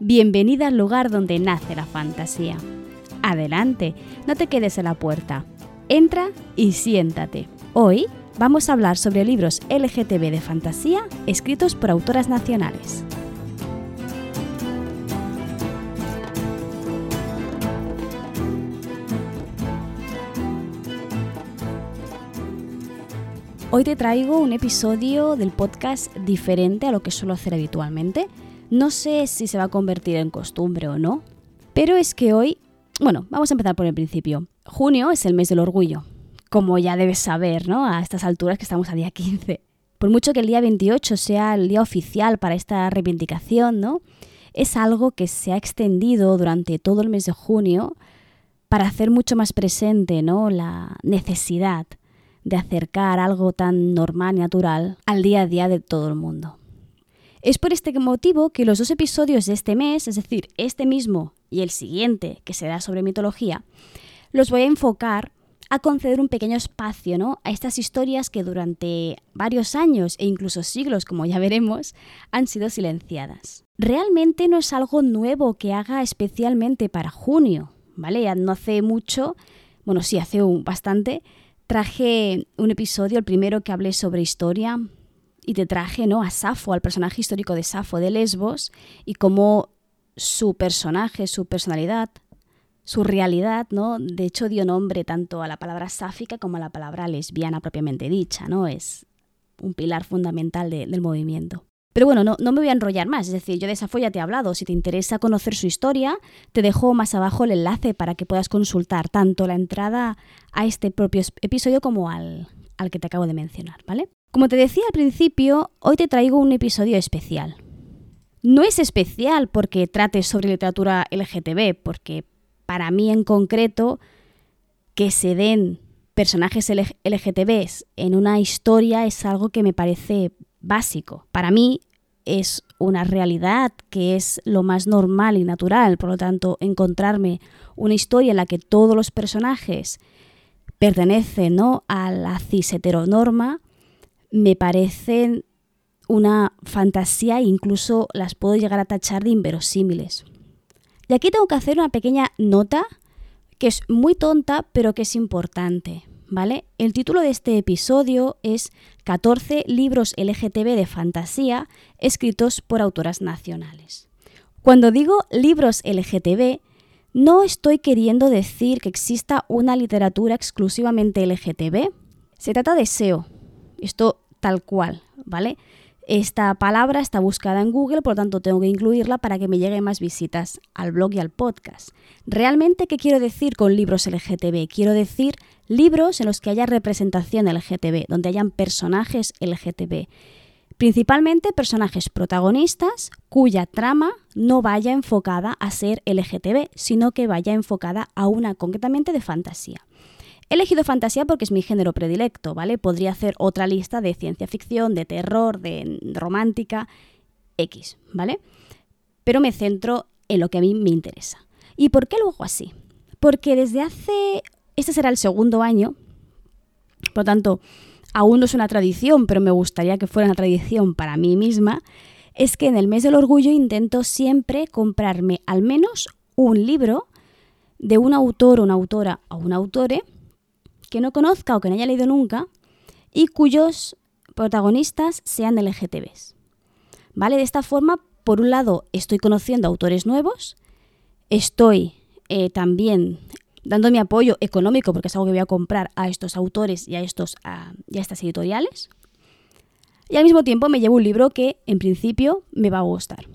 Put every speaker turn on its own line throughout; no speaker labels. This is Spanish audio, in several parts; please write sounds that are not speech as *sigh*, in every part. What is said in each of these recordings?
Bienvenida al lugar donde nace la fantasía. Adelante, no te quedes en la puerta. Entra y siéntate. Hoy vamos a hablar sobre libros LGTB de fantasía escritos por autoras nacionales. Hoy te traigo un episodio del podcast diferente a lo que suelo hacer habitualmente no sé si se va a convertir en costumbre o no, pero es que hoy, bueno, vamos a empezar por el principio. Junio es el mes del orgullo, como ya debes saber, ¿no? A estas alturas que estamos a día 15. Por mucho que el día 28 sea el día oficial para esta reivindicación, ¿no? Es algo que se ha extendido durante todo el mes de junio para hacer mucho más presente, ¿no? La necesidad de acercar algo tan normal y natural al día a día de todo el mundo. Es por este motivo que los dos episodios de este mes, es decir, este mismo y el siguiente, que será sobre mitología, los voy a enfocar a conceder un pequeño espacio ¿no? a estas historias que durante varios años e incluso siglos, como ya veremos, han sido silenciadas. Realmente no es algo nuevo que haga especialmente para junio, ¿vale? No hace mucho, bueno, sí, hace bastante, traje un episodio, el primero que hablé sobre historia, y te traje ¿no? a Safo, al personaje histórico de Safo de Lesbos, y cómo su personaje, su personalidad, su realidad, ¿no? De hecho dio nombre tanto a la palabra sáfica como a la palabra lesbiana propiamente dicha, ¿no? Es un pilar fundamental del movimiento. Pero bueno, no, no, me voy a enrollar más, es decir, yo de Safo ya te he hablado, si te interesa conocer su historia, te dejo más abajo el enlace para que puedas consultar tanto la entrada a este propio episodio como al, al que te acabo de mencionar, ¿vale? Como te decía al principio, hoy te traigo un episodio especial. No es especial porque trate sobre literatura LGTB, porque para mí en concreto que se den personajes LGTB en una historia es algo que me parece básico. Para mí es una realidad que es lo más normal y natural, por lo tanto, encontrarme una historia en la que todos los personajes pertenecen ¿no? a la cis heteronorma me parecen una fantasía e incluso las puedo llegar a tachar de inverosímiles. Y aquí tengo que hacer una pequeña nota que es muy tonta pero que es importante, ¿vale? El título de este episodio es 14 libros LGTB de fantasía escritos por autoras nacionales. Cuando digo libros LGTB, no estoy queriendo decir que exista una literatura exclusivamente LGTB. Se trata de SEO, esto tal cual, ¿vale? Esta palabra está buscada en Google, por lo tanto tengo que incluirla para que me lleguen más visitas al blog y al podcast. ¿Realmente qué quiero decir con libros LGTB? Quiero decir libros en los que haya representación LGTB, donde hayan personajes LGTB. Principalmente personajes protagonistas cuya trama no vaya enfocada a ser LGTB, sino que vaya enfocada a una concretamente de fantasía. He elegido fantasía porque es mi género predilecto, ¿vale? Podría hacer otra lista de ciencia ficción, de terror, de romántica, X, ¿vale? Pero me centro en lo que a mí me interesa. ¿Y por qué lo hago así? Porque desde hace, este será el segundo año, por lo tanto, aún no es una tradición, pero me gustaría que fuera una tradición para mí misma, es que en el mes del orgullo intento siempre comprarme al menos un libro de un autor, una autora o un autore que no conozca o que no haya leído nunca y cuyos protagonistas sean LGTBs. ¿Vale? De esta forma, por un lado, estoy conociendo autores nuevos, estoy eh, también dando mi apoyo económico, porque es algo que voy a comprar a estos autores y a, estos, y a estas editoriales, y al mismo tiempo me llevo un libro que en principio me va a gustar.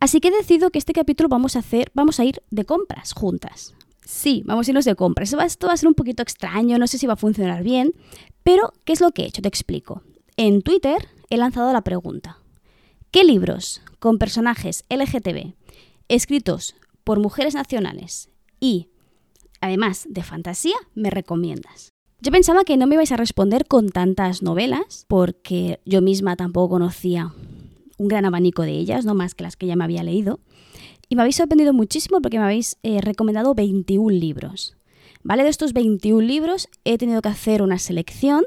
Así que he decidido que este capítulo vamos a hacer, vamos a ir de compras juntas. Sí, vamos a irnos de compra. Esto va, a ser un poquito extraño, no sé si va a funcionar bien, pero ¿qué es lo que he hecho? Te explico. En Twitter he lanzado la pregunta. ¿Qué libros con personajes LGTB escritos por mujeres nacionales y además de fantasía me recomiendas? Yo pensaba que no me ibais a responder con tantas novelas, porque yo misma tampoco conocía un gran abanico de ellas, no más que las que ya me había leído. Y me habéis sorprendido muchísimo porque me habéis eh, recomendado 21 libros. ¿Vale? De estos 21 libros he tenido que hacer una selección.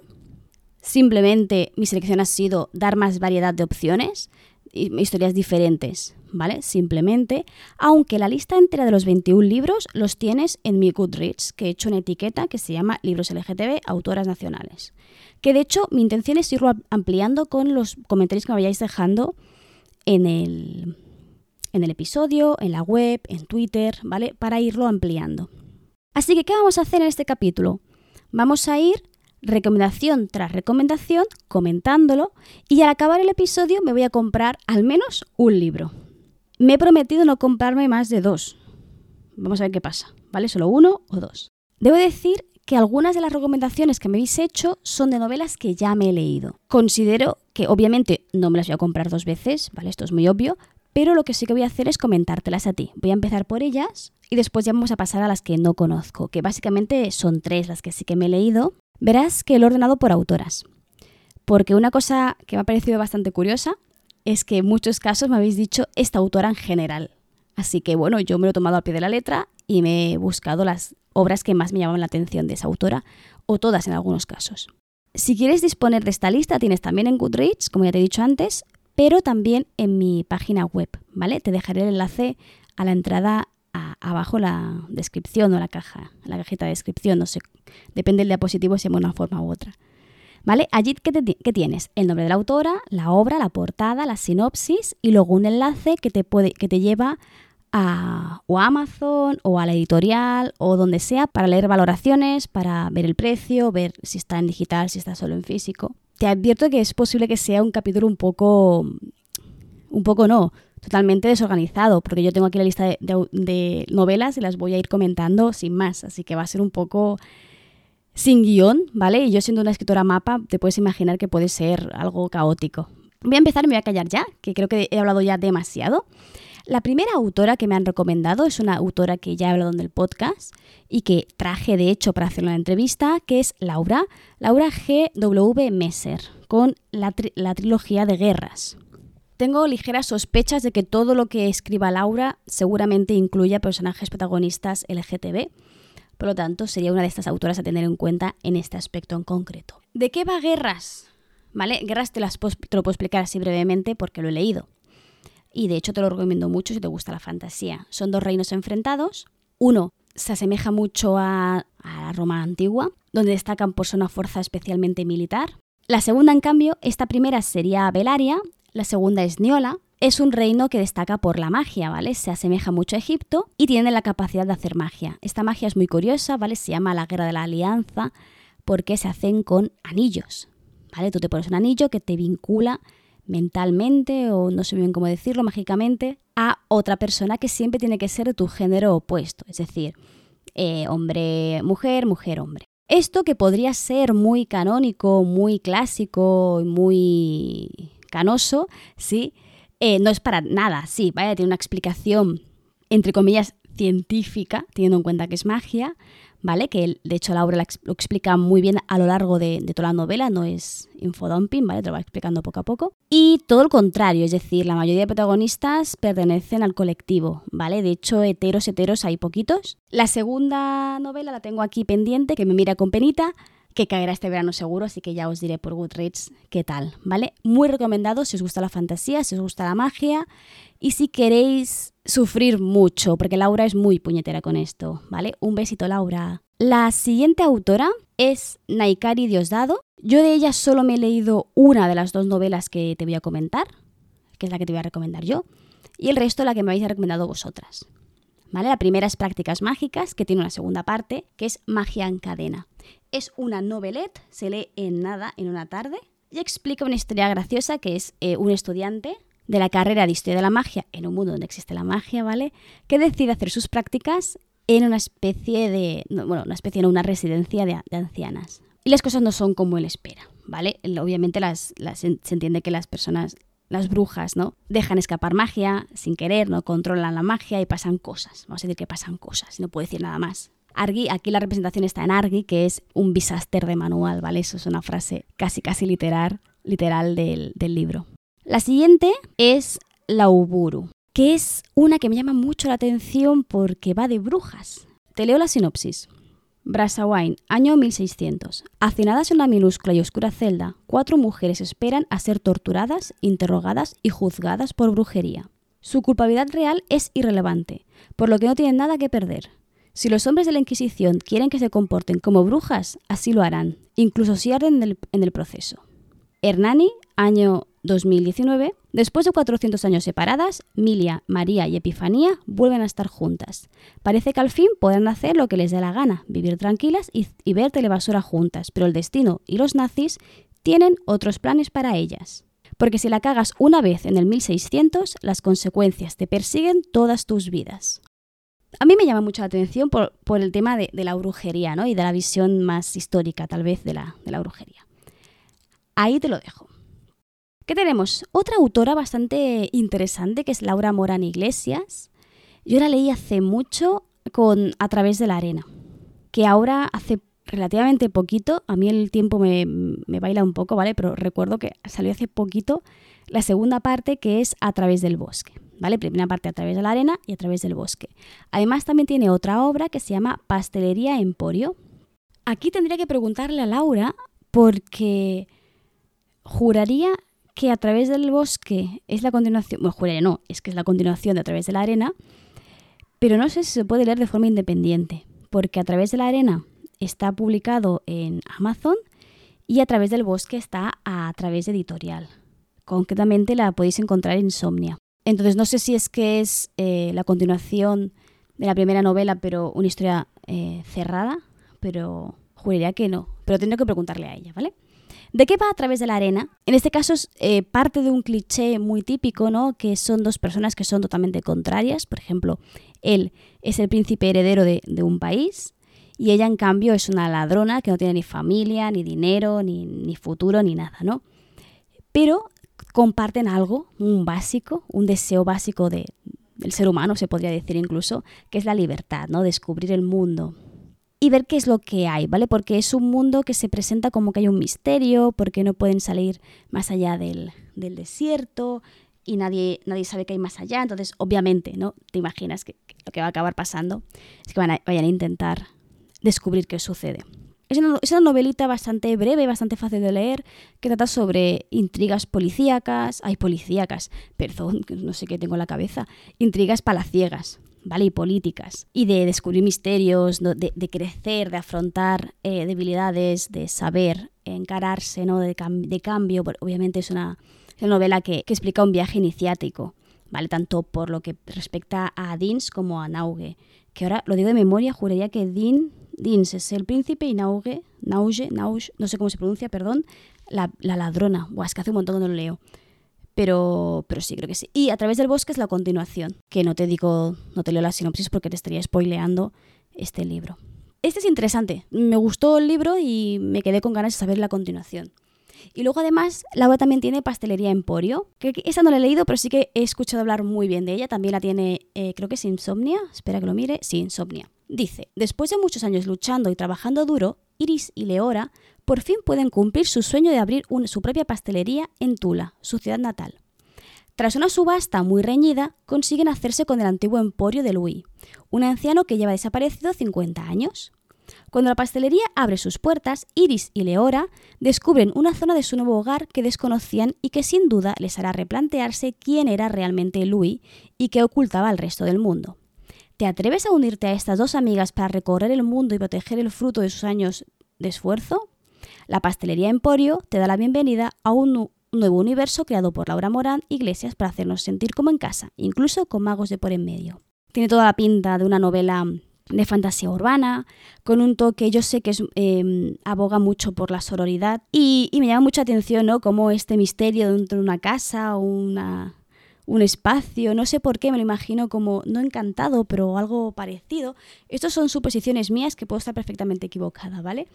Simplemente mi selección ha sido dar más variedad de opciones historias diferentes, ¿vale? Simplemente, aunque la lista entera de los 21 libros los tienes en mi Goodreads, que he hecho una etiqueta que se llama Libros LGTB, Autoras Nacionales. Que de hecho mi intención es irlo ampliando con los comentarios que me vayáis dejando en el, en el episodio, en la web, en Twitter, ¿vale? Para irlo ampliando. Así que, ¿qué vamos a hacer en este capítulo? Vamos a ir recomendación tras recomendación, comentándolo, y al acabar el episodio me voy a comprar al menos un libro. Me he prometido no comprarme más de dos. Vamos a ver qué pasa, ¿vale? Solo uno o dos. Debo decir que algunas de las recomendaciones que me habéis hecho son de novelas que ya me he leído. Considero que obviamente no me las voy a comprar dos veces, ¿vale? Esto es muy obvio, pero lo que sí que voy a hacer es comentártelas a ti. Voy a empezar por ellas y después ya vamos a pasar a las que no conozco, que básicamente son tres las que sí que me he leído verás que lo he ordenado por autoras. Porque una cosa que me ha parecido bastante curiosa es que en muchos casos me habéis dicho esta autora en general. Así que bueno, yo me lo he tomado al pie de la letra y me he buscado las obras que más me llamaban la atención de esa autora, o todas en algunos casos. Si quieres disponer de esta lista, tienes también en Goodreads, como ya te he dicho antes, pero también en mi página web, ¿vale? Te dejaré el enlace a la entrada abajo la descripción o la caja, la cajita de descripción, no sé, depende del diapositivo si es una forma u otra. ¿Vale? Allí, ¿qué, tienes? El nombre de la autora, la obra, la portada, la sinopsis y luego un enlace que te, que te lleva a, o a Amazon o a la editorial o donde sea para leer valoraciones, para ver el precio, ver si está en digital, si está solo en físico. Te advierto que es posible que sea un capítulo un poco... Un poco no, totalmente desorganizado, porque yo tengo aquí la lista de, novelas y las voy a ir comentando sin más, así que va a ser un poco sin guion, ¿vale? Y yo siendo una escritora mapa, te puedes imaginar que puede ser algo caótico. Voy a empezar y me voy a callar ya, que creo que he hablado ya demasiado. La primera autora que me han recomendado es una autora que ya he hablado en el podcast y que traje de hecho para hacer una entrevista, que es Laura, Laura G. W. Messer, con la, la trilogía de guerras. Tengo ligeras sospechas de que todo lo que escriba Laura seguramente incluya personajes protagonistas LGTB, por lo tanto sería una de estas autoras a tener en cuenta en este aspecto en concreto. ¿De qué va Guerras? ¿Vale? Guerras te, las te lo puedo explicar así brevemente porque lo he leído. Y de hecho te lo recomiendo mucho si te gusta la fantasía. Son dos reinos enfrentados. Uno se asemeja mucho a, a la Roma antigua, donde destacan por ser una fuerza especialmente militar. La segunda, en cambio, esta primera sería Belaria, la segunda es Niola. Es un reino que destaca por la magia, ¿vale? Se asemeja mucho a Egipto y tiene la capacidad de hacer magia. Esta magia es muy curiosa, ¿vale? Se llama la Guerra de la Alianza porque se hacen con anillos, ¿vale? Tú te pones un anillo que te vincula mentalmente o no sé bien cómo decirlo, mágicamente, a otra persona que siempre tiene que ser de tu género opuesto, es decir, eh, hombre-mujer, mujer-hombre. Esto que podría ser muy canónico, muy clásico, muy canoso, ¿sí? Eh, no es para nada, sí, vaya, tiene una explicación, entre comillas, científica, teniendo en cuenta que es magia, ¿vale? Que de hecho Laura lo explica muy bien a lo largo de, toda la novela, no es infodumping, ¿vale? Te lo va explicando poco a poco. Y todo lo contrario, es decir, la mayoría de protagonistas pertenecen al colectivo, ¿vale? De hecho, heteros, heteros hay poquitos. La segunda novela la tengo aquí pendiente, que me mira con penita, que caerá este verano seguro, así que ya os diré por Goodreads qué tal, ¿vale? Muy recomendado si os gusta la fantasía, si os gusta la magia y si queréis sufrir mucho, porque Laura es muy puñetera con esto, ¿vale? Un besito, Laura. La siguiente autora es Naikari Diosdado. Yo de ella solo me he leído una de las dos novelas que te voy a comentar, que es la que te voy a recomendar yo, y el resto la que me habéis recomendado vosotras. ¿Vale? La primera es Prácticas Mágicas, que tiene una segunda parte, que es Magia en Cadena. Es una novelette, se lee en nada, en una tarde, y explica una historia graciosa que es eh, un estudiante de la carrera de Historia de la Magia, en un mundo donde existe la magia, ¿vale? Que decide hacer sus prácticas en una especie de, bueno, una especie de una residencia de, ancianas. Y las cosas no son como él espera, ¿vale? Obviamente las, se entiende que las personas, las brujas, ¿no? Dejan escapar magia sin querer, no controlan la magia y pasan cosas. Vamos a decir que pasan cosas, no puedo decir nada más. Argi, aquí la representación está en Argi, que es un bisaster de manual, ¿vale? Eso es una frase casi casi literal, literal del, libro. La siguiente es la Uburu, que es una que me llama mucho la atención porque va de brujas. Te leo la sinopsis. Brasawain, año 1600. Hacinadas en una minúscula y oscura celda, cuatro mujeres esperan a ser torturadas, interrogadas y juzgadas por brujería. Su culpabilidad real es irrelevante, por lo que no tienen nada que perder. Si los hombres de la Inquisición quieren que se comporten como brujas, así lo harán, incluso si arden en el, proceso. Hernani, año 2019. Después de 400 años separadas, Milia, María y Epifanía vuelven a estar juntas. Parece que al fin podrán hacer lo que les dé la gana, vivir tranquilas y, y ver telebasura juntas, pero el destino y los nazis tienen otros planes para ellas. Porque si la cagas una vez en el 1600, las consecuencias te persiguen todas tus vidas. A mí me llama mucho la atención por, el tema de, la brujería, ¿no? Y de la visión más histórica, tal vez, de la, de la brujería. Ahí te lo dejo. ¿Qué tenemos? Otra autora bastante interesante que es Laura Morán Iglesias. Yo la leí hace mucho con A través de la arena, que ahora hace relativamente poquito, a mí el tiempo me, me, baila un poco, ¿vale? Pero recuerdo que salió hace poquito la segunda parte que es A través del bosque, ¿vale? Primera parte a través de la arena y a través del bosque. Además también tiene otra obra que se llama Pastelería Emporio. Aquí tendría que preguntarle a Laura porque juraría que a través del bosque es la continuación, bueno, juraría no, es que es la continuación de a través de la arena, pero no sé si se puede leer de forma independiente, porque a través de la arena está publicado en Amazon y a través del bosque está a través de editorial. Concretamente la podéis encontrar en Insomnia. Entonces no sé si es que es eh, la continuación de la primera novela, pero una historia eh, cerrada, pero juraría que no. Pero tendré que preguntarle a ella, ¿vale? ¿De qué va a través de la arena? En este caso es eh, parte de un cliché muy típico, ¿no? Que son dos personas que son totalmente contrarias. Por ejemplo, él es el príncipe heredero de, un país y ella, en cambio, es una ladrona que no tiene ni familia, ni dinero, ni, futuro, ni nada, ¿no? Pero comparten algo, un básico, un deseo básico de, del ser humano, se podría decir incluso, que es la libertad, ¿no? Descubrir el mundo y ver qué es lo que hay, ¿vale? Porque es un mundo que se presenta como que hay un misterio, porque no pueden salir más allá del, desierto y nadie, nadie sabe qué hay más allá. Entonces, obviamente, ¿no? Te imaginas que, lo que va a acabar pasando es que van a, vayan a intentar descubrir qué sucede. Es una, novelita bastante breve, bastante fácil de leer, que trata sobre intrigas policíacas, hay policíacas, perdón, *laughs* no sé qué tengo en la cabeza, intrigas palaciegas, ¿vale? Y políticas, y de descubrir misterios, de, crecer, de afrontar eh, debilidades, de saber encararse, ¿no? De, cambio, obviamente es una, novela que, que, explica un viaje iniciático, ¿vale? Tanto por lo que respecta a Dins como a Nauge, que ahora lo digo de memoria, juraría que Din Dins es el príncipe y Nauge, Nauge, Nauge, no sé cómo se pronuncia, perdón, la, ladrona. Buah, es que hace un montón que no lo leo. Pero, pero sí, creo que sí. Y a través del bosque es la continuación, que no te digo, no te leo la sinopsis porque te estaría spoileando este libro. Este es interesante. Me gustó el libro y me quedé con ganas de saber la continuación. Y luego además, la también tiene Pastelería Emporio, que esa no la he leído, pero sí que he escuchado hablar muy bien de ella. También la tiene, eh, creo que es Insomnia. Espera que lo mire. Sí, Insomnia. Dice, después de muchos años luchando y trabajando duro, Iris y Leora por fin pueden cumplir su sueño de abrir su propia pastelería en Tula, su ciudad natal. Tras una subasta muy reñida, consiguen hacerse con el antiguo emporio de Louis, un anciano que lleva desaparecido 50 años. Cuando la pastelería abre sus puertas, Iris y Leora descubren una zona de su nuevo hogar que desconocían y que sin duda les hará replantearse quién era realmente Louis y qué ocultaba al resto del mundo. ¿Te atreves a unirte a estas dos amigas para recorrer el mundo y proteger el fruto de sus años de esfuerzo? La pastelería Emporio te da la bienvenida a un nuevo universo creado por Laura Morán Iglesias para hacernos sentir como en casa, incluso con magos de por en medio. Tiene toda la pinta de una novela de fantasía urbana, con un toque, yo sé que em, aboga mucho por la sororidad y, me llama mucha atención, ¿no? Como este misterio dentro de una casa, una, un espacio, no sé por qué, me lo imagino como no encantado, pero algo parecido. Estas son suposiciones mías que puedo estar perfectamente equivocada, ¿vale?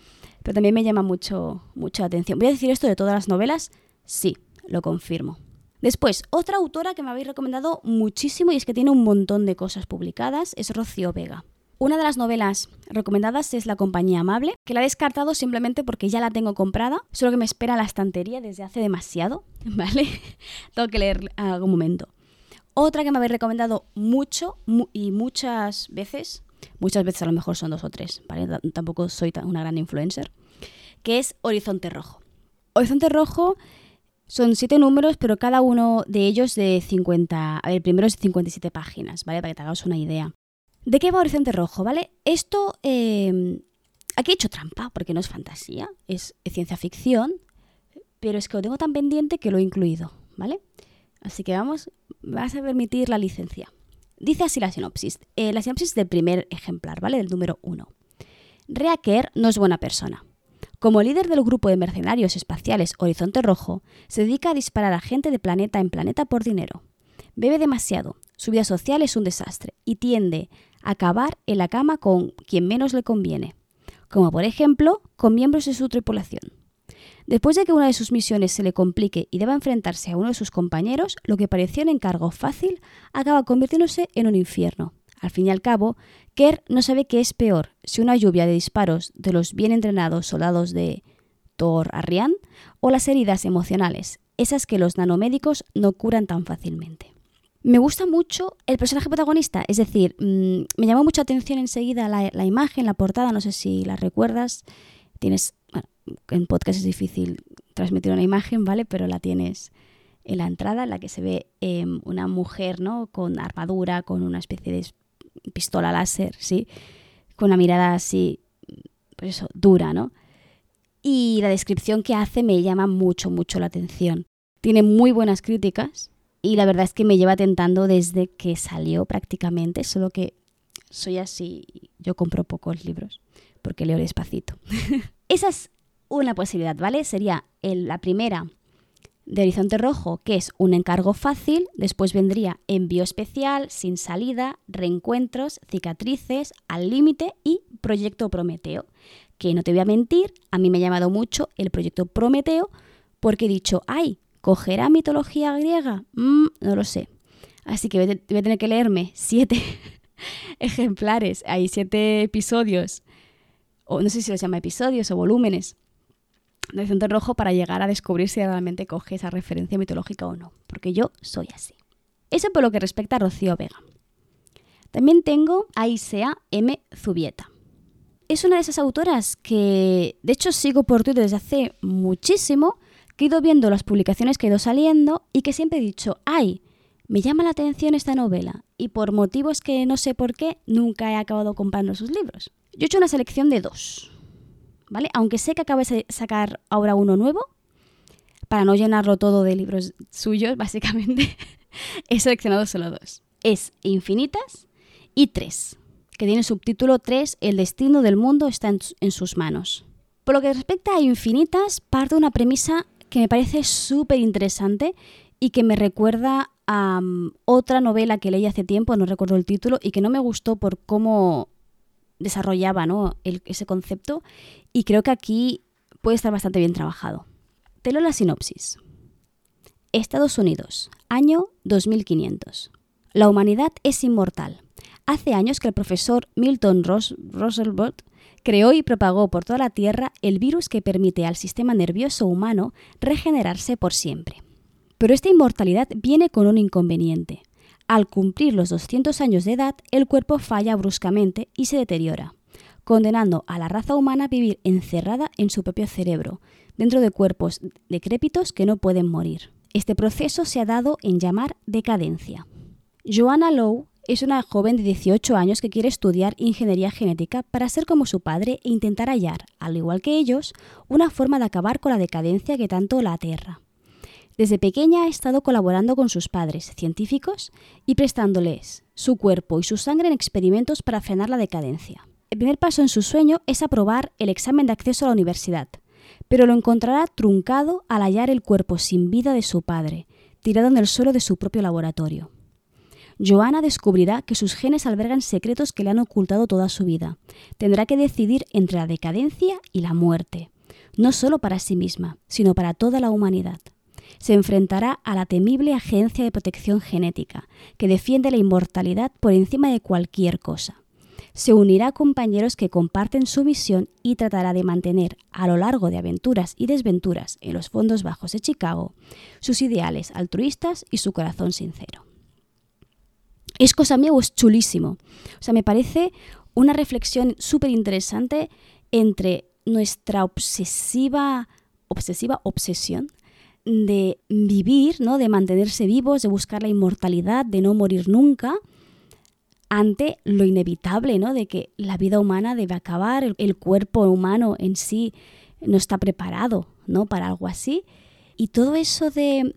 Pero también me llama mucho, mucha atención. ¿Voy a decir esto de todas las novelas? Sí, lo confirmo. Después, otra autora que me habéis recomendado muchísimo y es que tiene un montón de cosas publicadas es Rocío Vega. Una de las novelas recomendadas es La compañía amable, que la he descartado simplemente porque ya la tengo comprada, solo que me espera la estantería desde hace demasiado, *laughs* ¿vale? tengo que leer algún momento. Otra que me habéis recomendado mucho y muchas veces, muchas veces a lo mejor son dos o tres, Tampoco soy una gran influencer, que es Horizonte Rojo. Horizonte Rojo son siete números, pero cada uno de ellos de 50, a ver, el primero es de 57 páginas, ¿vale? Para que te hagas una idea. ¿De qué va Horizonte Rojo, vale? Esto, eh, aquí he hecho trampa, porque no es fantasía, es ciencia ficción, pero es que lo tengo tan pendiente que lo he incluido, ¿vale? Así que vamos, vas a permitir la licencia. Dice así la sinopsis. Eh, la sinopsis del primer ejemplar, ¿vale? Del número uno. Reaker no es buena persona. Como líder del grupo de mercenarios espaciales Horizonte Rojo, se dedica a disparar a gente de planeta en planeta por dinero. Bebe demasiado, su vida social es un desastre y tiende acabar en la cama con quien menos le conviene, como por ejemplo con miembros de su tripulación. Después de que una de sus misiones se le complique y deba enfrentarse a uno de sus compañeros, lo que parecía un encargo fácil acaba convirtiéndose en un infierno. Al fin y al cabo, Kerr no sabe qué es peor, si una lluvia de disparos de los bien entrenados soldados de Thor Arrian o las heridas emocionales, esas que los nanomédicos no curan tan fácilmente. Me gusta mucho el personaje protagonista, es decir, mm, me llamó mucha atención enseguida la, la, imagen, la portada, no sé si la recuerdas. Tienes en podcast es difícil transmitir una imagen, ¿vale? Pero la tienes en la entrada, en la que se ve em, una mujer, ¿no? Con armadura, con una especie de pistola láser, ¿sí? Con una mirada así, pues eso, dura, ¿no? Y la descripción que hace me llama mucho, mucho la atención. Tiene muy buenas críticas y la verdad es que me lleva tentando desde que salió prácticamente, solo que soy así, yo compro pocos libros porque leo despacito. *laughs* Esa es una posibilidad, ¿vale? Sería la primera de Horizonte Rojo, que es un encargo fácil, después vendría envío especial, sin salida, reencuentros, cicatrices, al límite y proyecto Prometeo, que no te voy a mentir, a mí me ha llamado mucho el proyecto Prometeo porque he dicho, ay, ¿cogerá mitología griega? Mm, no lo sé. Así que voy a tener que leerme siete *laughs* ejemplares, hay siete episodios, o no sé si los llama episodios o volúmenes, de Horizonte Rojo para llegar a descubrir si realmente coge esa referencia mitológica o no, porque yo soy así. Eso por lo que respecta a Rocío Vega. También tengo a Isea M. Zubieta. Es una de esas autoras que, de hecho, sigo por Twitter desde hace muchísimo, he ido viendo las publicaciones que he ido saliendo y que siempre he dicho, ay, me llama la atención esta novela y por motivos que no sé por qué, nunca he acabado comprando sus libros. Yo he hecho una selección de dos. ¿vale? Aunque sé que acaba de sacar ahora uno nuevo, para no llenarlo todo de libros suyos, *laughs* básicamente, he seleccionado solo dos. Es Infinitas y Tres, que tiene subtítulo 3, El destino del mundo está en, sus manos. Por lo que respecta a Infinitas, parte una premisa que me parece súper interesante y que me recuerda a mm, otra novela que leí hace tiempo, no recuerdo el título, y que no me gustó por cómo desarrollaba ¿no? ese concepto y creo que aquí puede estar bastante bien trabajado. Te leo la sinopsis. Estados Unidos, año 2500. La humanidad es inmortal. Hace años que el profesor Milton Ros creó y propagó por toda la Tierra el virus que permite al sistema nervioso humano regenerarse por siempre. Pero esta inmortalidad viene con un inconveniente. Al cumplir los 200 años de edad, el cuerpo falla bruscamente y se deteriora, condenando a la raza humana a vivir encerrada en su propio cerebro, dentro de cuerpos decrépitos que no pueden morir. Este proceso se ha dado en llamar decadencia. Joanna Lowe es una joven de 18 años que quiere estudiar ingeniería genética para ser como su padre e intentar hallar, al igual que ellos, una forma de acabar con la decadencia que tanto la aterra. Desde pequeña ha estado colaborando con sus padres, científicos, y prestándoles su cuerpo y su sangre en experimentos para frenar la decadencia. El primer paso en su sueño es aprobar el examen de acceso a la universidad, pero lo encontrará truncado al hallar el cuerpo sin vida de su padre, tirado en el suelo de su propio laboratorio. Joana descubrirá que sus genes albergan secretos que le han ocultado toda su vida. Tendrá que decidir entre la decadencia y la muerte, no solo para sí misma, sino para toda la humanidad se enfrentará a la temible Agencia de Protección Genética, que defiende la inmortalidad por encima de cualquier cosa. Se unirá a compañeros que comparten su misión y tratará de mantener, a lo largo de aventuras y desventuras en los fondos bajos de Chicago, sus ideales altruistas y su corazón sincero. ¿Es cosa mía o es chulísimo? O sea, me parece una reflexión súper interesante entre nuestra obsesiva, obsesiva obsesión de vivir, ¿no? de mantenerse vivos, de buscar la inmortalidad, de no morir nunca, ante lo inevitable, ¿no? de que la vida humana debe acabar, el, cuerpo humano en sí no está preparado ¿no? para algo así. Y todo eso de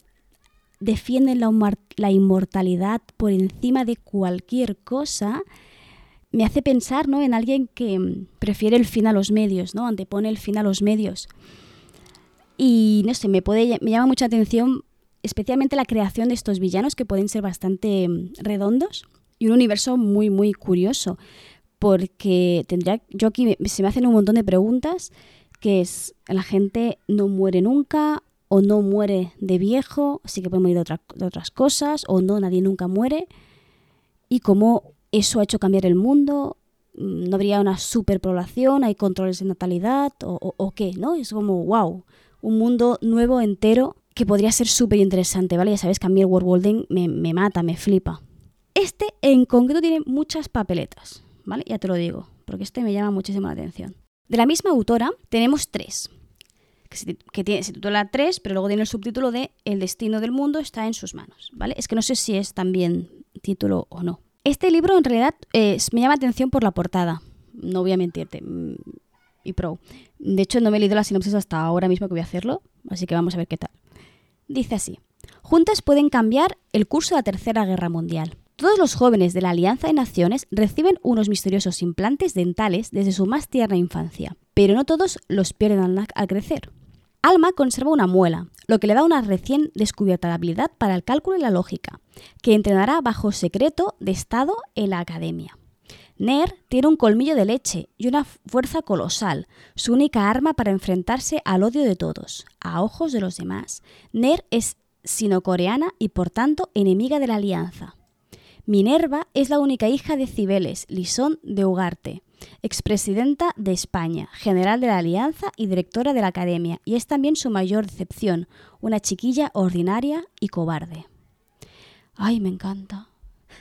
defienden la, inmortalidad por encima de cualquier cosa, me hace pensar ¿no? en alguien que mm, prefiere el fin a los medios, ¿no? antepone el fin a los medios. Y no sé, me, puede, me llama mucha atención especialmente la creación de estos villanos que pueden ser bastante mm, redondos y un universo muy, muy curioso. Porque tendría, yo aquí se me hacen un montón de preguntas, que es, la gente no muere nunca o no muere de viejo, así que puede morir de, otras cosas, o no, nadie nunca muere. Y cómo eso ha hecho cambiar el mundo, mm, no habría una superpoblación, hay controles de natalidad o, qué, ¿no? Es como, wow, un mundo nuevo entero que podría ser súper interesante, ¿vale? Ya sabes que a mí el world me, me mata, me flipa. Este en concreto tiene muchas papeletas, ¿vale? Ya te lo digo, porque este me llama muchísimo la atención. De la misma autora tenemos tres, que, se, tiene, se titula tres, pero luego tiene el subtítulo de El destino del mundo está en sus manos, ¿vale? Es que no sé si es también título o no. Este libro en realidad me llama atención por la portada, no voy a mentirte. Mm, y pro. De hecho, no me he leído la sinopsis hasta ahora mismo que voy a hacerlo, así que vamos a ver qué tal. Dice así: Juntas pueden cambiar el curso de la Tercera Guerra Mundial. Todos los jóvenes de la Alianza de Naciones reciben unos misteriosos implantes dentales desde su más tierna infancia, pero no todos los pierden al crecer. Alma conserva una muela, lo que le da una recién descubierta habilidad para el cálculo y la lógica, que entrenará bajo secreto de Estado en la academia. Ner tiene un colmillo de leche y una fuerza colosal, su única arma para enfrentarse al odio de todos, a ojos de los demás. Ner es sino-coreana y por tanto enemiga de la alianza. Minerva es la única hija de Cibeles, Lisón de Ugarte, expresidenta de España, general de la Alianza y directora de la Academia, y es también su mayor decepción, una chiquilla ordinaria y cobarde. Ay, me encanta.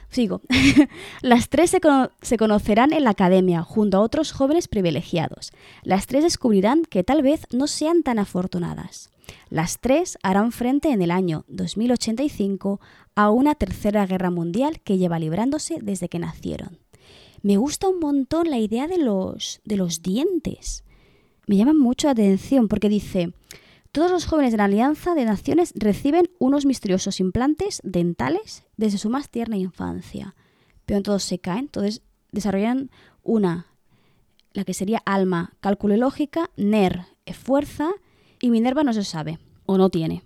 Sigo. *laughs* Las tres se, se, conocerán en la academia junto a otros jóvenes privilegiados. Las tres descubrirán que tal vez no sean tan afortunadas. Las tres harán frente en el año 2085 a una tercera guerra mundial que lleva librándose desde que nacieron. Me gusta un montón la idea de los, de los dientes. Me llama mucho la atención porque dice, todos los jóvenes de la Alianza de Naciones reciben unos misteriosos implantes dentales desde su más tierna infancia. Pero todos se caen, entonces desarrollan una, la que sería alma, cálculo y lógica, NER, fuerza, y Minerva no se sabe, o no tiene.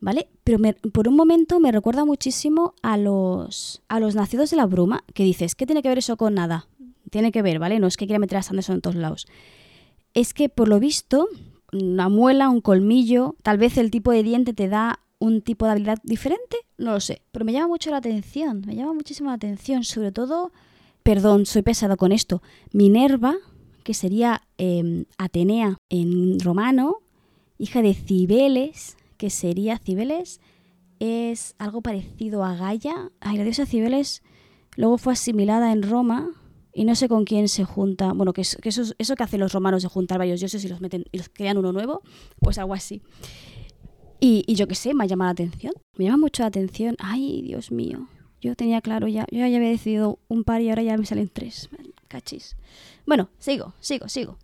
¿Vale? Pero por un momento me recuerda muchísimo a los, a los nacidos de la bruma, que dices, ¿qué tiene que ver eso con nada? Tiene que ver, ¿vale? No es que quiera meter a Sanderson en todos lados. Es que por lo visto, una muela, un colmillo, tal vez el tipo de diente te da un tipo de habilidad diferente, no lo sé, pero me llama mucho la atención, me llama muchísimo la atención, sobre todo, perdón, soy pesado con esto, Minerva, que sería em, Atenea en romano, hija de Cibeles, que sería Cibeles, es algo parecido a Gaia. Ay, la diosa Cibeles luego fue asimilada en Roma y no sé con quién se junta. Bueno, que, eso, eso que hacen los romanos de juntar varios dioses y los meten y los crean uno nuevo, pues algo así. Y, yo qué sé, me ha llamado la atención. Me llama mucho la atención. Ay, Dios mío. Yo tenía claro ya, yo ya había decidido un par y ahora ya me salen tres. Cachis. Bueno, sigo, sigo, sigo.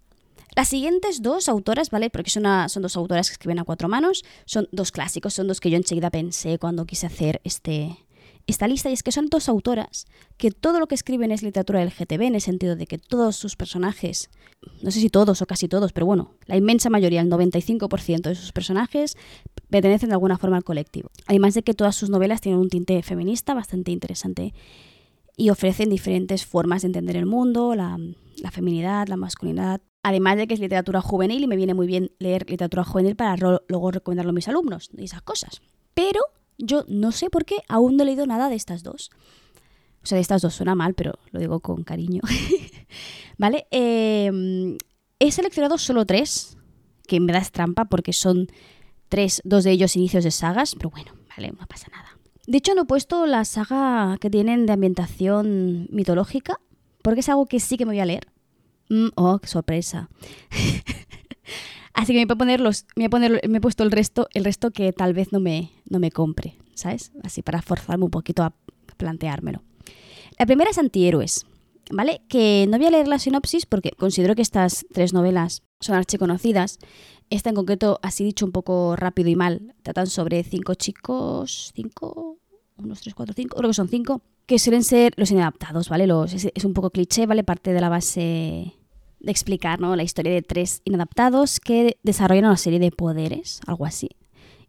Las siguientes dos autoras, ¿vale? Porque son, son dos autoras que escriben a cuatro manos, son dos clásicos, son dos que yo enseguida pensé cuando quise hacer este, esta lista, y es que son dos autoras que todo lo que escriben es literatura del GTB, en el sentido de que todos sus personajes, no sé si todos o casi todos, pero bueno, la inmensa mayoría, el 95% de sus personajes pertenecen de alguna forma al colectivo. Además de que todas sus novelas tienen un tinte feminista bastante interesante y ofrecen diferentes formas de entender el mundo, la feminidad, la masculinidad, Además de que es literatura juvenil y me viene muy bien leer literatura juvenil para luego recomendarlo a mis alumnos y esas cosas. Pero yo no sé por qué aún no he leído nada de estas dos. O sea, de estas dos suena mal, pero lo digo con cariño. *laughs* ¿Vale? Em, he seleccionado solo tres, que me das trampa porque son tres, dos de ellos inicios de sagas, pero bueno, vale, no pasa nada. De hecho, no he puesto la saga que tienen de ambientación mitológica, porque es algo que sí que me voy a leer. Mm, oh, qué sorpresa. *laughs* Así que me voy a poner los, me, he puesto el resto, el resto que tal vez no me, no me compre, ¿sabes? Así para forzarme un poquito a planteármelo. La primera es Antihéroes, ¿vale? Que no voy a leer la sinopsis porque considero que estas tres novelas son archiconocidas. Esta en concreto, así dicho un poco rápido y mal, tratan sobre cinco chicos, cinco, unos tres, cuatro, cinco, creo que son cinco, que suelen ser los inadaptados, ¿vale? Los, es, un poco cliché, ¿vale? Parte de la base de explicar, ¿no? La historia de tres inadaptados que desarrollan una serie de poderes, algo así.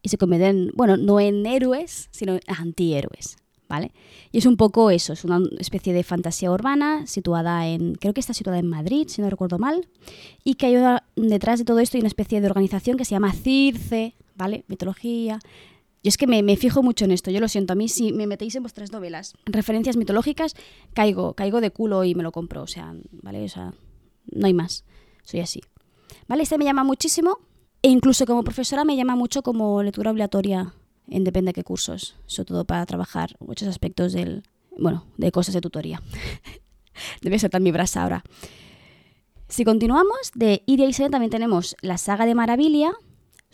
Y se convierten, bueno, no en héroes, sino en antihéroes, ¿vale? Y es un poco eso, es una especie de fantasía urbana situada en, creo que está situada en Madrid, si no recuerdo mal, y que hay detrás de todo esto una especie de organización que se llama Circe, ¿vale? Mitología. Y es que me, fijo mucho en esto, yo lo siento, a mí si me metéis en vuestras novelas, referencias mitológicas, caigo, caigo de culo y me lo compro, o sea, ¿vale? O sea, no hay más, soy así. ¿Vale? Este me llama muchísimo, e incluso como profesora me llama mucho como lectura obligatoria en depende de qué cursos, sobre todo para trabajar muchos aspectos del, bueno, de cosas de tutoría. *laughs* Debe ser tan mi brasa ahora. Si continuamos, de Iria y Sena también tenemos la saga de Maravilla,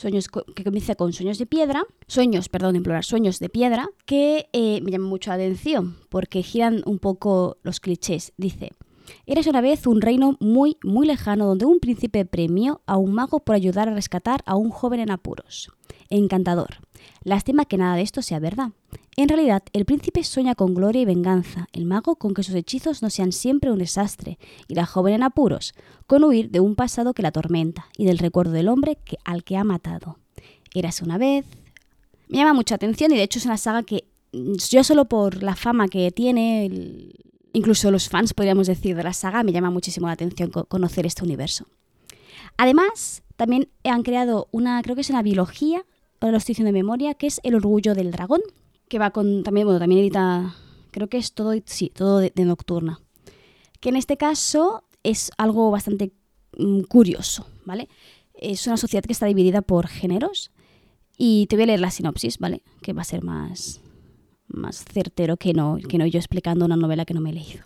sueños que comienza con sueños de piedra, sueños, perdón, en plural, sueños de piedra, que eh, me llaman mucho la atención porque giran un poco los clichés. Dice, Eres una vez un reino muy, muy lejano donde un príncipe premió a un mago por ayudar a rescatar a un joven en apuros. Encantador. Lástima que nada de esto sea verdad. En realidad, el príncipe sueña con gloria y venganza, el mago con que sus hechizos no sean siempre un desastre, y la joven en apuros, con huir de un pasado que la atormenta y del recuerdo del hombre que, al que ha matado. Érase una vez. Me llama mucha atención y de hecho es una saga que yo solo por la fama que tiene, incluso los fans, podríamos decir, de la saga, me llama muchísimo la atención conocer este universo. Además, también han creado una, creo que es una biología, ahora lo de memoria, que es El orgullo del dragón, que va con, también, bueno, también edita, creo que es todo, sí, todo de, nocturna. Que en este caso es algo bastante mm, curioso, ¿vale? Es una sociedad que está dividida por géneros y te voy a leer la sinopsis, ¿vale? Que va a ser más, más certero que no, que no yo explicando una novela que no me he leído.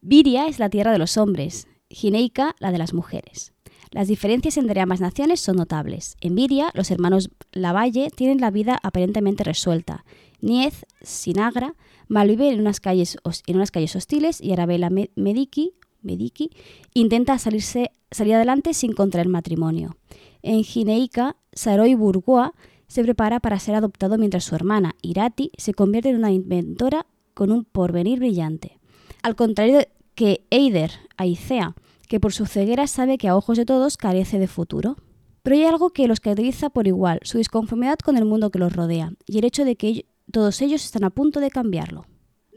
Viria es la tierra de los hombres, Gineika la de las mujeres. Las diferencias entre ambas naciones son notables. En Viria, los hermanos Lavalle tienen la vida aparentemente resuelta. Niez, Sinagra, malvive en unas calles, hostiles y Arabella Mediki, Mediki intenta salir adelante sin contraer matrimonio. En Gineika, Saroy Bourgois se prepara para ser adoptado mientras su hermana, Irati, se convierte en una inventora con un porvenir brillante. Al contrario que Eider, Aicea, que por su ceguera sabe que a ojos de todos carece de futuro. Pero hay algo que los caracteriza por igual, su disconformidad con el mundo que los rodea, y el hecho de que todos ellos están a punto de cambiarlo.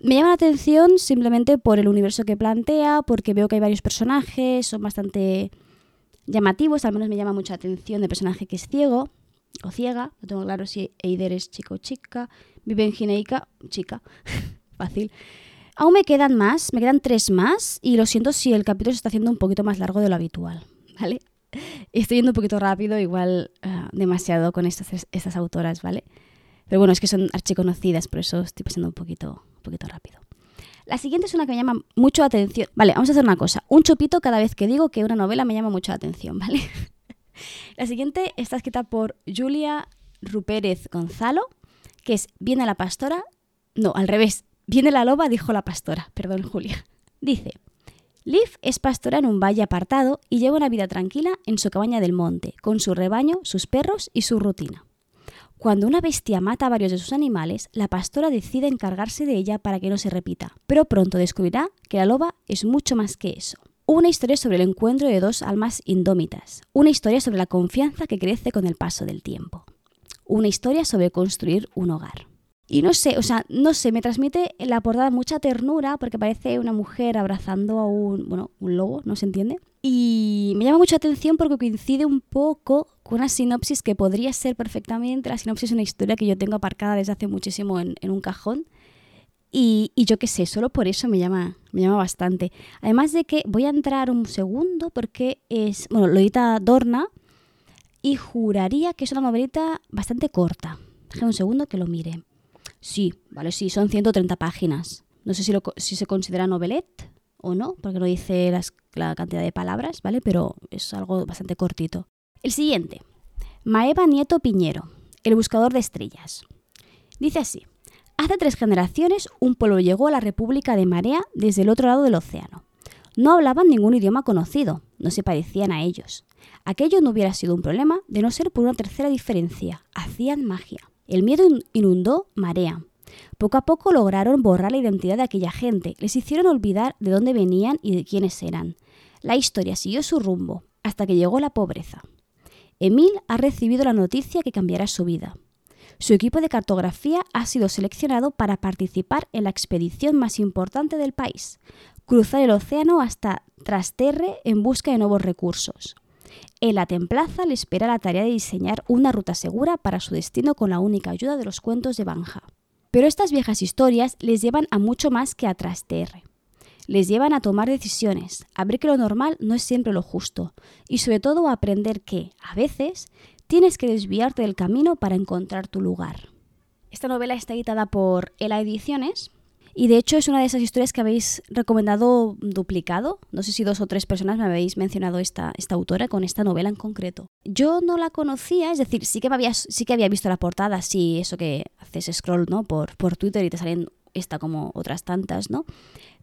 Me llama la atención simplemente por el universo que plantea, porque veo que hay varios personajes, son bastante llamativos, al menos me llama mucha atención el personaje que es ciego, o ciega, no tengo claro si Eider es chico o chica, vive en Gineica, chica, *laughs* fácil. Aún me quedan más, me quedan tres más y lo siento si el capítulo se está haciendo un poquito más largo de lo habitual, ¿vale? *laughs* Estoy yendo un poquito rápido, igual ah, demasiado con estas, estas autoras, ¿vale? Pero bueno, es que son archiconocidas, por eso estoy pasando un poquito, un poquito rápido. La siguiente es una que me llama mucho la atención. Vale, vamos a hacer una cosa. Un chupito cada vez que digo que una novela me llama mucho la atención, *laughs* ¿vale? La siguiente está escrita por Julia Rupérez Gonzalo, que es Viene la pastora. No, al revés. Viene la loba, dijo la pastora. Perdón, Julia. Dice: Liv es pastora en un valle apartado y lleva una vida tranquila en su cabaña del monte, con su rebaño, sus perros y su rutina. Cuando una bestia mata a varios de sus animales, la pastora decide encargarse de ella para que no se repita, pero pronto descubrirá que la loba es mucho más que eso. Una historia sobre el encuentro de dos almas indómitas. Una historia sobre la confianza que crece con el paso del tiempo. Una historia sobre construir un hogar. Y no sé, o sea, no sé, me transmite la portada mucha ternura porque parece una mujer abrazando a un, bueno, un lobo, no se entiende. Y me llama mucha atención porque coincide un poco con una sinopsis que podría ser perfectamente la sinopsis de una historia que yo tengo aparcada desde hace muchísimo en, en un cajón y, yo qué sé, solo por eso me llama, me llama bastante. Además de que voy a entrar un segundo porque es, bueno, lo edita Dorna y juraría que es una novelita bastante corta. Déjame un segundo que lo mire. Sí, vale, sí, son 130 páginas. No sé si, se considera novelette o no, porque no dice la cantidad de palabras, ¿vale? Pero es algo bastante cortito. El siguiente. Maeva Nieto Piñero, el buscador de estrellas. Dice así. Hace tres generaciones un pueblo llegó a la República de Marea desde el otro lado del océano. No hablaban ningún idioma conocido, no se parecían a ellos. Aquello no hubiera sido un problema de no ser por una tercera diferencia, hacían magia. El miedo inundó Marea. Poco a poco lograron borrar la identidad de aquella gente, les hicieron olvidar de dónde venían y de quiénes eran. La historia siguió su rumbo, hasta que llegó la pobreza. Emil ha recibido la noticia que cambiará su vida. Su equipo de cartografía ha sido seleccionado para participar en la expedición más importante del país, cruzar el océano hasta Trasterre en busca de nuevos recursos. En la templaza le espera la tarea de diseñar una ruta segura para su destino con la única ayuda de los cuentos de Banja. Pero estas viejas historias les llevan a mucho más que a Trasterre. Les llevan a tomar decisiones, a ver que lo normal no es siempre lo justo y sobre todo a aprender que, a veces, tienes que desviarte del camino para encontrar tu lugar. Esta novela está editada por Ela Ediciones y de hecho es una de esas historias que habéis recomendado duplicado. No sé si dos o tres personas me habéis mencionado esta, esta autora con esta novela en concreto. Yo no la conocía, es decir, sí que, había, sí que había visto la portada, sí, eso que haces scroll ¿no? por, por Twitter y te salen esta como otras tantas, ¿no?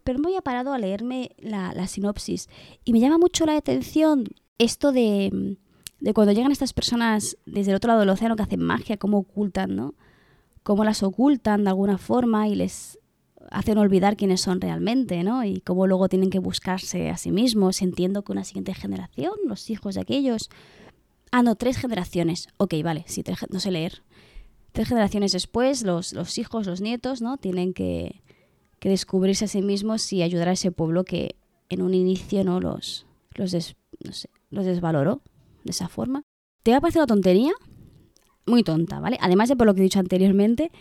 Pero me había parado a leerme la, la sinopsis y me llama mucho la atención esto de de cuando llegan estas personas desde el otro lado del océano que hacen magia, cómo ocultan, ¿no? Cómo las ocultan de alguna forma y les hacen olvidar quiénes son realmente, ¿no? Y cómo luego tienen que buscarse a sí mismos. Entiendo que una siguiente generación, los hijos de aquellos. Ah, no, tres generaciones. Ok, vale, sí, no sé leer. Tres generaciones después, los, los hijos, los nietos, ¿no? Tienen que, que, descubrirse a sí mismos y ayudar a ese pueblo que en un inicio no los, los, no sé, los desvaloró de esa forma. Te va a parecer tontería, muy tonta, ¿vale? Además de por lo que he dicho anteriormente,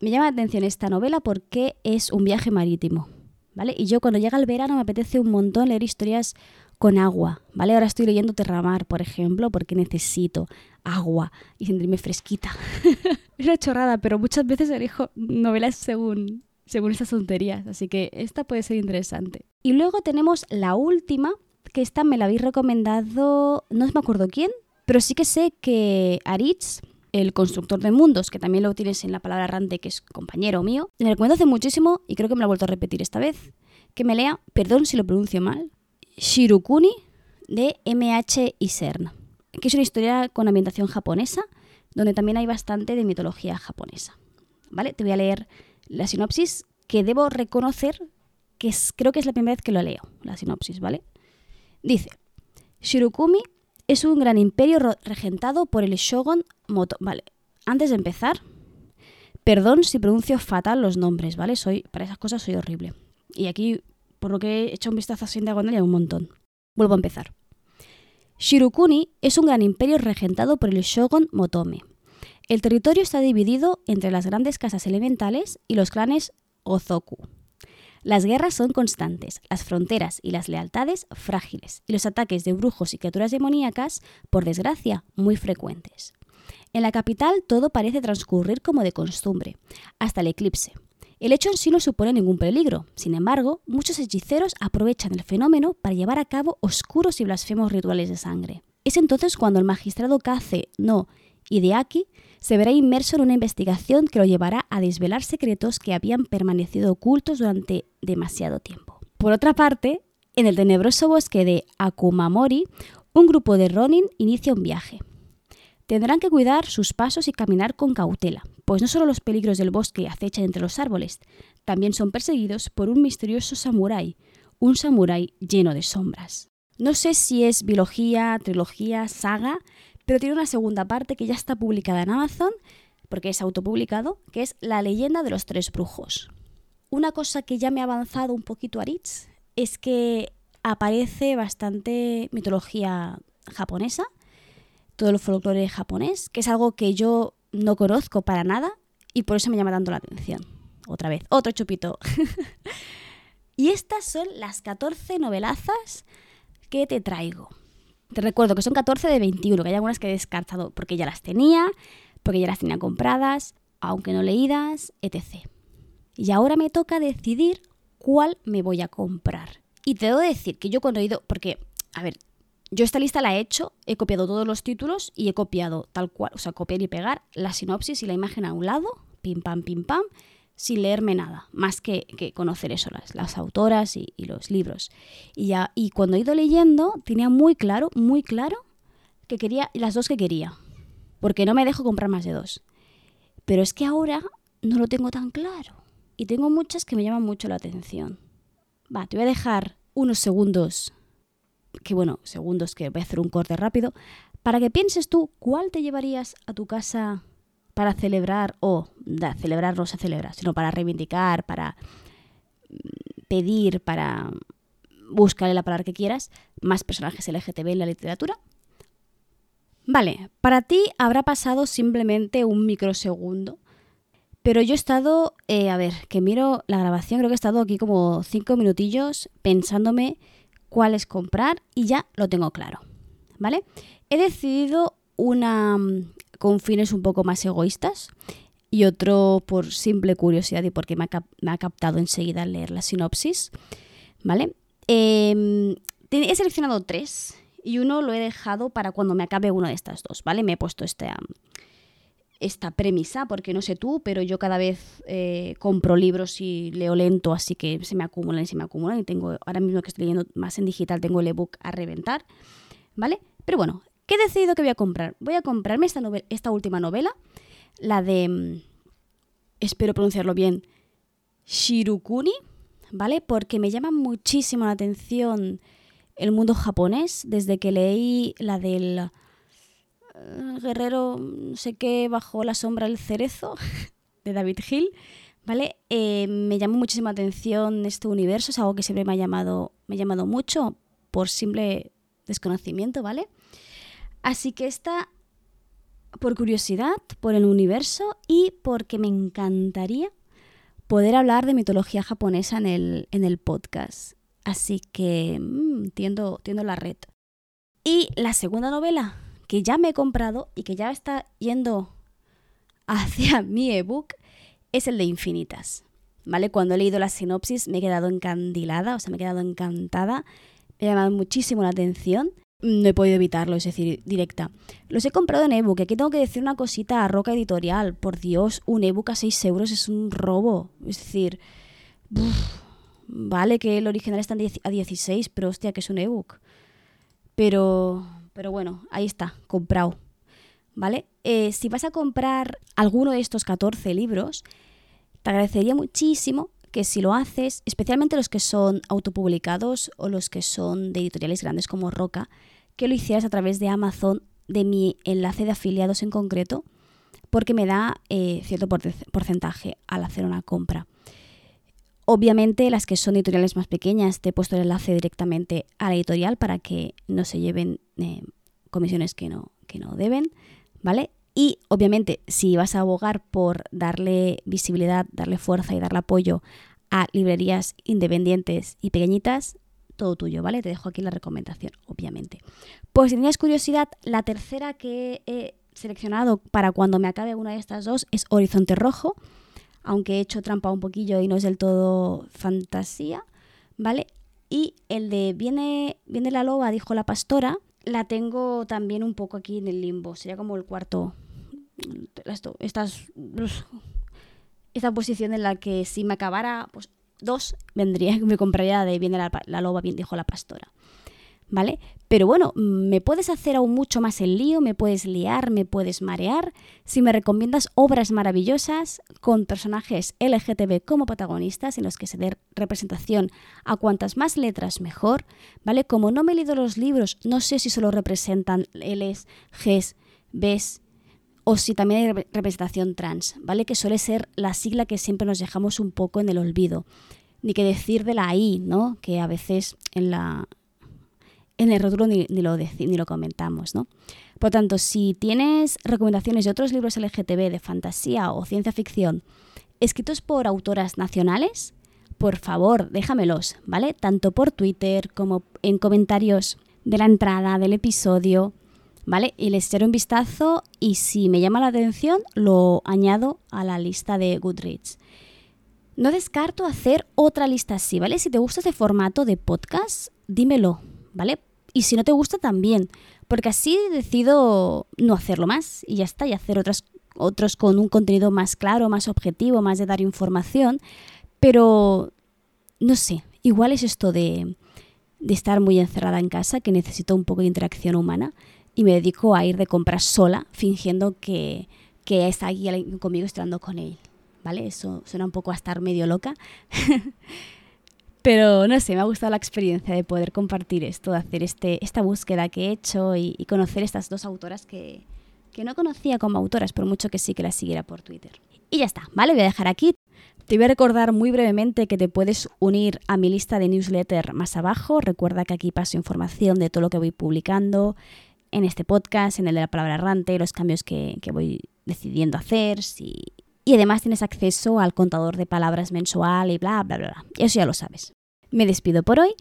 me llama la atención esta novela porque es un viaje marítimo, ¿vale? Y yo cuando llega el verano me apetece un montón leer historias con agua, ¿vale? Ahora estoy leyendo Terramar, por ejemplo, porque necesito agua y sentirme fresquita. *laughs* es una chorrada, pero muchas veces elijo novelas según, según estas tonterías, así que esta puede ser interesante. Y luego tenemos la última, que esta me la habéis recomendado, no me acuerdo quién, pero sí que sé que Aritz, el constructor de mundos, que también lo tienes en la palabra rante, que es compañero mío, me recomiendo hace muchísimo y creo que me lo ha vuelto a repetir esta vez, que me lea, perdón si lo pronuncio mal, Shirukuni de MH Isern, que es una historia con ambientación japonesa, donde también hay bastante de mitología japonesa. ¿Vale? Te voy a leer la sinopsis que debo reconocer que creo que es la primera vez que lo leo, la sinopsis, ¿vale? Dice, Shirokumi es un gran imperio regentado por el shogun Moto... Vale, antes de empezar, perdón si pronuncio fatal los nombres, ¿vale? Soy, para esas cosas soy horrible. Y aquí, por lo que he hecho un vistazo así en diagonal, hay un montón. Vuelvo a empezar. Shirokuni es un gran imperio regentado por el shogun Motome. El territorio está dividido entre las grandes casas elementales y los clanes Ozoku. Las guerras son constantes, las fronteras y las lealtades frágiles, y los ataques de brujos y criaturas demoníacas, por desgracia, muy frecuentes. En la capital todo parece transcurrir como de costumbre, hasta el eclipse. El hecho en sí no supone ningún peligro, sin embargo, muchos hechiceros aprovechan el fenómeno para llevar a cabo oscuros y blasfemos rituales de sangre. Es entonces cuando el magistrado Kaze no Hideaki se verá inmerso en una investigación que lo llevará a desvelar secretos que habían permanecido ocultos durante demasiado tiempo. Por otra parte, en el tenebroso bosque de Akumamori, un grupo de Ronin inicia un viaje. Tendrán que cuidar sus pasos y caminar con cautela, pues no solo los peligros del bosque acechan entre los árboles, también son perseguidos por un misterioso samurái, un samurái lleno de sombras. No sé si es biología, trilogía, saga, pero tiene una segunda parte que ya está publicada en Amazon, porque es autopublicado, que es La leyenda de los tres brujos. Una cosa que ya me ha avanzado un poquito a Ritz es que aparece bastante mitología japonesa, todo el folclore japonés, que es algo que yo no conozco para nada y por eso me llama tanto la atención. Otra vez, otro chupito. *laughs* y estas son las 14 novelazas que te traigo. Te recuerdo que son 14 de 21, que hay algunas que he descartado porque ya las tenía, porque ya las tenía compradas. aunque no leídas, etc. Y ahora me toca decidir cuál me voy a comprar. Y te debo decir que yo cuando he ido, porque, a ver, yo esta lista la he hecho, he copiado todos los títulos y he copiado tal cual, o sea, copiar y pegar la sinopsis y la imagen a un lado, pim pam, pim pam, sin leerme nada, más que, conocer eso, las, las autoras y, los libros. Y, ya, y cuando he ido leyendo, tenía muy claro, muy claro, que quería las dos que quería, porque no me dejo comprar más de dos. Pero es que ahora no lo tengo tan claro y tengo muchas que me llaman mucho la atención. Va, te voy a dejar unos segundos que bueno, segundos que voy a hacer un corte rápido, para que pienses tú cuál te llevarías a tu casa para celebrar, o da, celebrar no se celebra, sino para reivindicar, para mm, pedir, para buscarle la palabra que quieras, más personajes LGTB en la literatura. Vale, para ti habrá pasado simplemente un microsegundo, pero yo he estado, eh, a ver, que miro la grabación, creo que he estado aquí como cinco minutillos pensándome cuál comprar y ya lo tengo claro. ¿Vale? He decidido una mm, con fines un poco más egoístas y otro por simple curiosidad y porque me ha, captado enseguida leer la sinopsis. ¿Vale? Em, he seleccionado tres y uno lo he dejado para cuando me acabe una de estas dos, ¿vale? Me he puesto este, esta premisa, porque no sé tú, pero yo cada vez eh, compro libros y leo lento, así que se me acumulan y se me acumulan. Y tengo, ahora mismo que estoy leyendo más en digital, tengo el ebook a reventar, ¿vale? Pero bueno, ¿qué he decidido que voy a comprar? Voy a comprarme esta, última novela, la de, mm, espero pronunciarlo bien, Shirukuni, ¿vale? Porque me llama muchísimo la atención el mundo japonés desde que leí la del guerrero, no sé qué, bajo la sombra del cerezo, *laughs* de David Hill, ¿vale? Eh, me llamó muchísima atención este universo, es algo que siempre me ha llamado, me ha llamado mucho por simple desconocimiento, ¿vale? Así que esta, por curiosidad, por el universo y porque me encantaría poder hablar de mitología japonesa en el, en el podcast. Así que mmm, tiendo, tiendo la red. Y la segunda novela que ya me he comprado y que ya está yendo hacia *laughs* mi ebook es el de Infinitas. ¿Vale? Cuando he leído la sinopsis me he quedado encandilada, o sea, me he quedado encantada, me ha llamado muchísimo la atención. No he podido evitarlo, es decir, directa. Los he comprado en ebook. Aquí tengo que decir una cosita a Roca Editorial. Por Dios, un ebook a 6 euros es un robo. Es decir, vale que el original está a 16, pero hostia, que es un ebook. Pero pero bueno, ahí está, comprado. ¿Vale? Eh, si vas a comprar alguno de estos 14 libros, te agradecería muchísimo que si lo haces, especialmente los que son autopublicados o los que son de editoriales grandes como Roca, que lo hicieras a través de Amazon, de mi enlace de afiliados en concreto, porque me da eh, cierto porcentaje al hacer una compra. Obviamente las que son editoriales más pequeñas te he puesto el enlace directamente a la editorial para que no se lleven eh, comisiones que no, que no deben, ¿vale? Y obviamente si vas a abogar por darle visibilidad, darle fuerza y darle apoyo a librerías independientes y pequeñitas, todo tuyo, ¿vale? Te dejo aquí la recomendación, obviamente. Pues si tenías curiosidad, la tercera que he seleccionado para cuando me acabe una de estas dos es Horizonte Rojo aunque he hecho trampa un poquillo y no es del todo fantasía, ¿vale? Y el de Viene, viene la loba, dijo la pastora, la tengo también un poco aquí en el limbo, sería como el cuarto, estas, esta posición en la que si me acabara, pues dos, vendría, *laughs* me compraría de Viene la, la loba, bien dijo la pastora. ¿Vale? Pero bueno, me puedes hacer aún mucho más el lío, me puedes liar, me puedes marear si me recomiendas obras maravillosas con personajes LGTB como protagonistas en los que se dé representación a cuantas más letras mejor, ¿vale? Como no me he leído los libros, no sé si solo representan Ls, Gs, Bs o si también hay representación trans, ¿vale? Que suele ser la sigla que siempre nos dejamos un poco en el olvido. Ni que decir de la I, ¿no? Que a veces en la, en el rótulo ni, lo, ni lo comentamos, ¿no? Por tanto, si tienes recomendaciones de otros libros LGTB de fantasía o ciencia ficción escritos por autoras nacionales, por favor, déjamelos, ¿vale? Tanto por Twitter como en comentarios de la entrada del episodio, ¿vale? Y les echaré un vistazo y si me llama la atención lo añado a la lista de Goodreads. No descarto hacer otra lista así, ¿vale? Si te gusta este formato de podcast, dímelo, ¿vale? Y si no te gusta también, porque así decido no hacerlo más y ya está, y hacer otras, otros con un contenido más claro, más objetivo, más de dar información, pero no sé, igual es esto de, de estar muy encerrada en casa, que necesito un poco de interacción humana y me dedico a ir de compras sola, fingiendo que, que está aquí conmigo estando con él. ¿Vale? Eso suena un poco a estar medio loca. *laughs* Pero no sé, me ha gustado la experiencia de poder compartir esto, de hacer este, esta búsqueda que he hecho y, conocer estas dos autoras que, que no conocía como autoras, por mucho que sí que las siguiera por Twitter. Y ya está, ¿vale? Voy a dejar aquí. Te voy a recordar muy brevemente que te puedes unir a mi lista de newsletter más abajo. Recuerda que aquí paso información de todo lo que voy publicando en este podcast, en el de la palabra errante, los cambios que, que voy decidiendo hacer. Y además tienes acceso al contador de palabras mensual y bla, bla, bla, bla. Eso ya lo sabes. Me despido por hoy.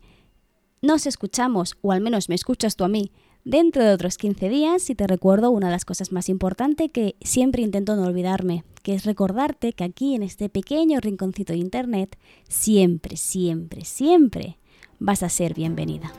Nos escuchamos, o al menos me escuchas tú a mí, dentro de otros 15 días y te recuerdo una de las cosas más importantes que siempre intento no olvidarme, que es recordarte que aquí en este pequeño rinconcito de Internet, siempre, siempre, siempre vas a ser bienvenida.